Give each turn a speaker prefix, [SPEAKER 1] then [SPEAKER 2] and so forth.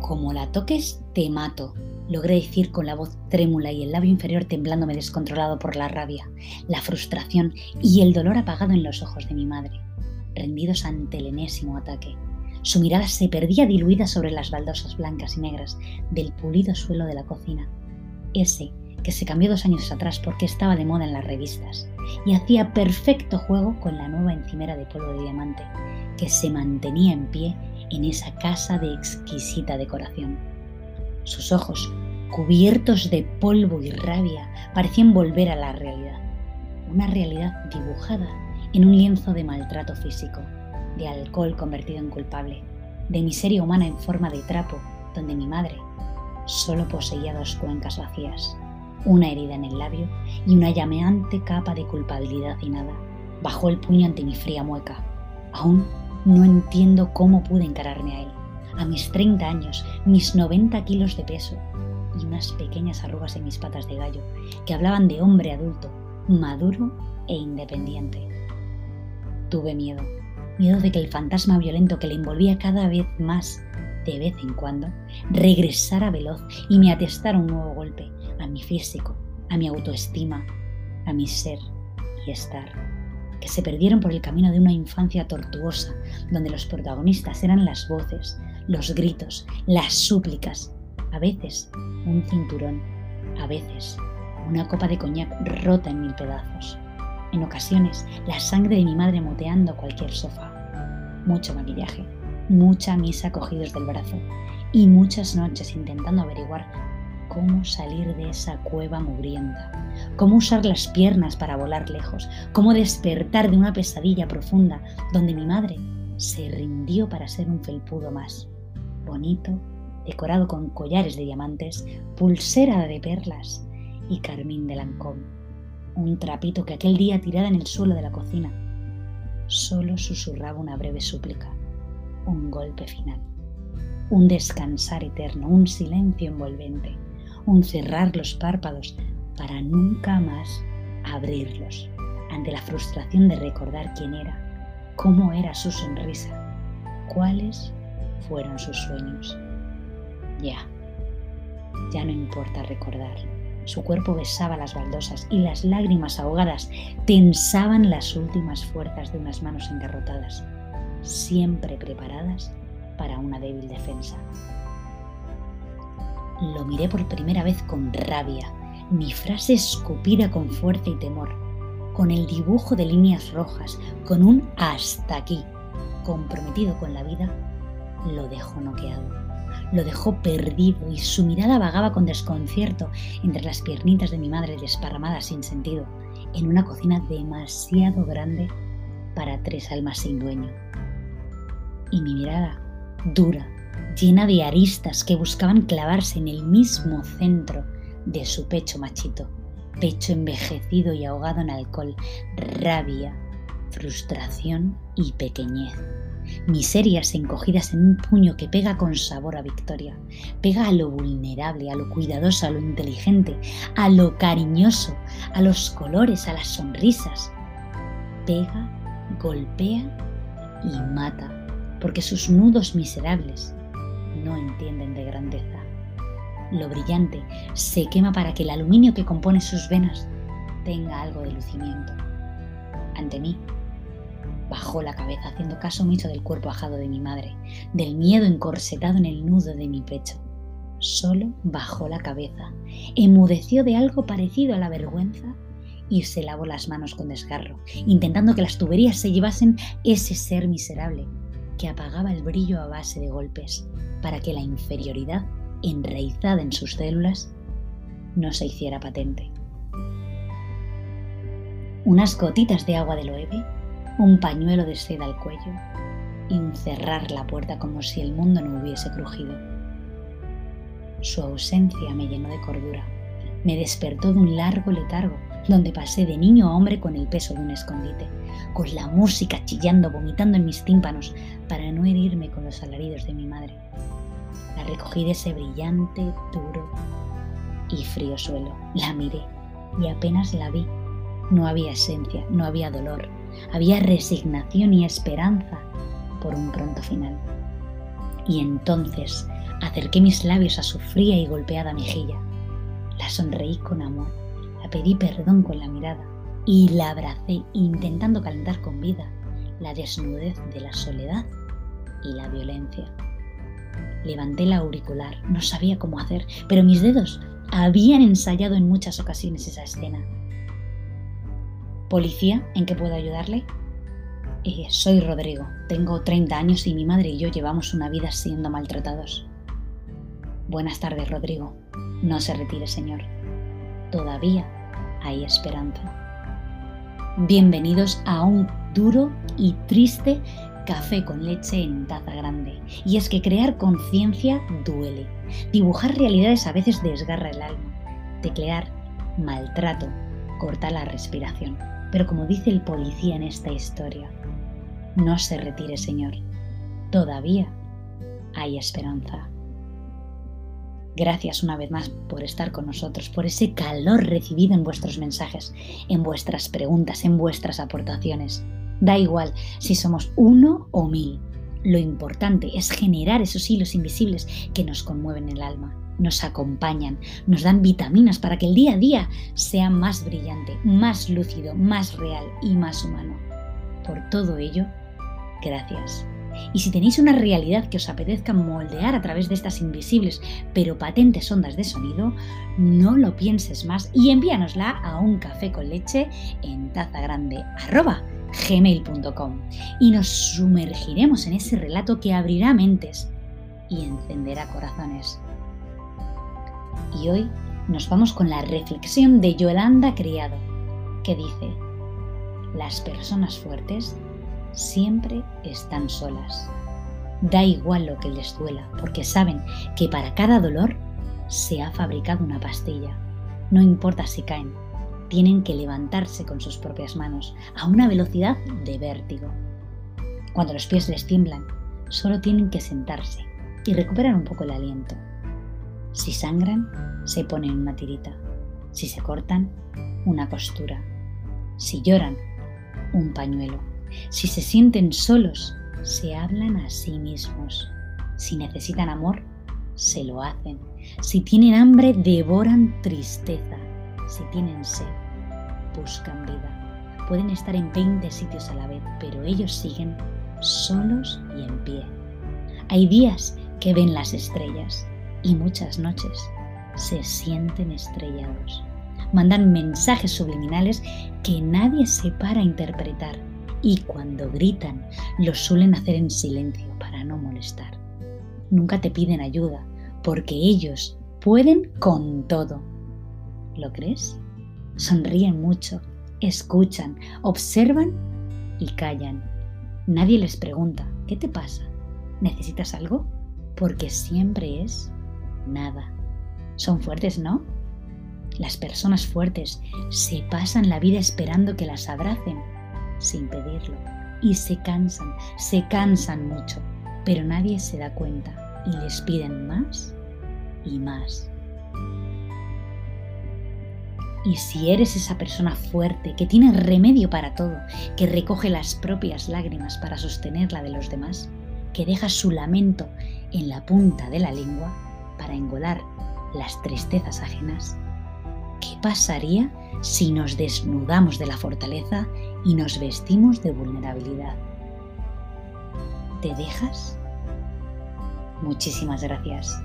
[SPEAKER 1] Como la toques, te mato, logré decir con la voz trémula y el labio inferior temblándome descontrolado por la rabia, la frustración y el dolor apagado en los ojos de mi madre, rendidos ante el enésimo ataque. Su mirada se perdía diluida sobre las baldosas blancas y negras del pulido suelo de la cocina, ese que se cambió dos años atrás porque estaba de moda en las revistas y hacía perfecto juego con la nueva encimera de polvo de diamante que se mantenía en pie en esa casa de exquisita decoración. Sus ojos, cubiertos de polvo y rabia, parecían volver a la realidad, una realidad dibujada en un lienzo de maltrato físico, de alcohol convertido en culpable, de miseria humana en forma de trapo, donde mi madre solo poseía dos cuencas vacías una herida en el labio y una llameante capa de culpabilidad y nada. Bajó el puño ante mi fría mueca. Aún no entiendo cómo pude encararme a él. A mis 30 años, mis 90 kilos de peso y unas pequeñas arrugas en mis patas de gallo que hablaban de hombre adulto, maduro e independiente. Tuve miedo, miedo de que el fantasma violento que le envolvía cada vez más, de vez en cuando, regresara veloz y me atestara un nuevo golpe, a mi físico, a mi autoestima, a mi ser y estar, que se perdieron por el camino de una infancia tortuosa, donde los protagonistas eran las voces, los gritos, las súplicas, a veces un cinturón, a veces una copa de coñac rota en mil pedazos, en ocasiones la sangre de mi madre moteando cualquier sofá, mucho maquillaje, mucha misa cogidos del brazo y muchas noches intentando averiguar cómo salir de esa cueva mugrienta, cómo usar las piernas para volar lejos, cómo despertar de una pesadilla profunda donde mi madre se rindió para ser un felpudo más, bonito, decorado con collares de diamantes, pulsera de perlas y carmín de lancón, un trapito que aquel día tirada en el suelo de la cocina solo susurraba una breve súplica, un golpe final, un descansar eterno, un silencio envolvente un cerrar los párpados para nunca más abrirlos ante la frustración de recordar quién era, cómo era su sonrisa, cuáles fueron sus sueños. Ya, ya no importa recordar. Su cuerpo besaba las baldosas y las lágrimas ahogadas tensaban las últimas fuerzas de unas manos engarrotadas, siempre preparadas para una débil defensa. Lo miré por primera vez con rabia, mi frase escupida con fuerza y temor, con el dibujo de líneas rojas, con un hasta aquí, comprometido con la vida, lo dejó noqueado, lo dejó perdido y su mirada vagaba con desconcierto entre las piernitas de mi madre desparramadas sin sentido, en una cocina demasiado grande para tres almas sin dueño. Y mi mirada, dura, llena de aristas que buscaban clavarse en el mismo centro de su pecho machito, pecho envejecido y ahogado en alcohol, rabia, frustración y pequeñez. Miserias encogidas en un puño que pega con sabor a victoria, pega a lo vulnerable, a lo cuidadoso, a lo inteligente, a lo cariñoso, a los colores, a las sonrisas. Pega, golpea y mata, porque sus nudos miserables no entienden de grandeza. Lo brillante se quema para que el aluminio que compone sus venas tenga algo de lucimiento. Ante mí, bajó la cabeza haciendo caso omiso del cuerpo ajado de mi madre, del miedo encorsetado en el nudo de mi pecho. Solo bajó la cabeza, emudeció de algo parecido a la vergüenza y se lavó las manos con desgarro, intentando que las tuberías se llevasen ese ser miserable que apagaba el brillo a base de golpes, para que la inferioridad enraizada en sus células no se hiciera patente. Unas gotitas de agua de loeve, un pañuelo de seda al cuello y un cerrar la puerta como si el mundo no hubiese crujido. Su ausencia me llenó de cordura, me despertó de un largo letargo donde pasé de niño a hombre con el peso de un escondite, con la música chillando, vomitando en mis tímpanos para no herirme con los alaridos de mi madre. La recogí de ese brillante, duro y frío suelo. La miré y apenas la vi. No había esencia, no había dolor, había resignación y esperanza por un pronto final. Y entonces acerqué mis labios a su fría y golpeada mejilla. La sonreí con amor, pedí perdón con la mirada y la abracé intentando calentar con vida la desnudez de la soledad y la violencia. Levanté la auricular, no sabía cómo hacer, pero mis dedos habían ensayado en muchas ocasiones esa escena. Policía, ¿en qué puedo ayudarle? Eh, soy Rodrigo, tengo 30 años y mi madre y yo llevamos una vida siendo maltratados. Buenas tardes, Rodrigo. No se retire, señor. Todavía hay esperanza. Bienvenidos a un duro y triste café con leche en taza grande. Y es que crear conciencia duele. Dibujar realidades a veces desgarra el alma. Teclear, maltrato, corta la respiración. Pero como dice el policía en esta historia, no se retire, Señor. Todavía hay esperanza. Gracias una vez más por estar con nosotros, por ese calor recibido en vuestros mensajes, en vuestras preguntas, en vuestras aportaciones. Da igual si somos uno o mil. Lo importante es generar esos hilos invisibles que nos conmueven el alma, nos acompañan, nos dan vitaminas para que el día a día sea más brillante, más lúcido, más real y más humano. Por todo ello, gracias. Y si tenéis una realidad que os apetezca moldear a través de estas invisibles pero patentes ondas de sonido, no lo pienses más y envíanosla a un café con leche en taza y nos sumergiremos en ese relato que abrirá mentes y encenderá corazones. Y hoy nos vamos con la reflexión de Yolanda Criado, que dice, las personas fuertes siempre están solas. Da igual lo que les duela, porque saben que para cada dolor se ha fabricado una pastilla. No importa si caen, tienen que levantarse con sus propias manos a una velocidad de vértigo. Cuando los pies les tiemblan, solo tienen que sentarse y recuperar un poco el aliento. Si sangran, se ponen una tirita. Si se cortan, una costura. Si lloran, un pañuelo. Si se sienten solos, se hablan a sí mismos. Si necesitan amor, se lo hacen. Si tienen hambre, devoran tristeza. Si tienen sed, buscan vida. Pueden estar en 20 sitios a la vez, pero ellos siguen solos y en pie. Hay días que ven las estrellas y muchas noches se sienten estrellados. Mandan mensajes subliminales que nadie se para a interpretar y cuando gritan lo suelen hacer en silencio para no molestar. Nunca te piden ayuda porque ellos pueden con todo. ¿Lo crees? Sonríen mucho, escuchan, observan y callan. Nadie les pregunta, ¿qué te pasa? ¿Necesitas algo? Porque siempre es nada. Son fuertes, ¿no? Las personas fuertes se pasan la vida esperando que las abracen sin pedirlo. Y se cansan, se cansan mucho, pero nadie se da cuenta y les piden más y más. Y si eres esa persona fuerte, que tiene remedio para todo, que recoge las propias lágrimas para sostener la de los demás, que deja su lamento en la punta de la lengua para engolar las tristezas ajenas, ¿qué pasaría si nos desnudamos de la fortaleza y nos vestimos de vulnerabilidad. ¿Te dejas? Muchísimas gracias.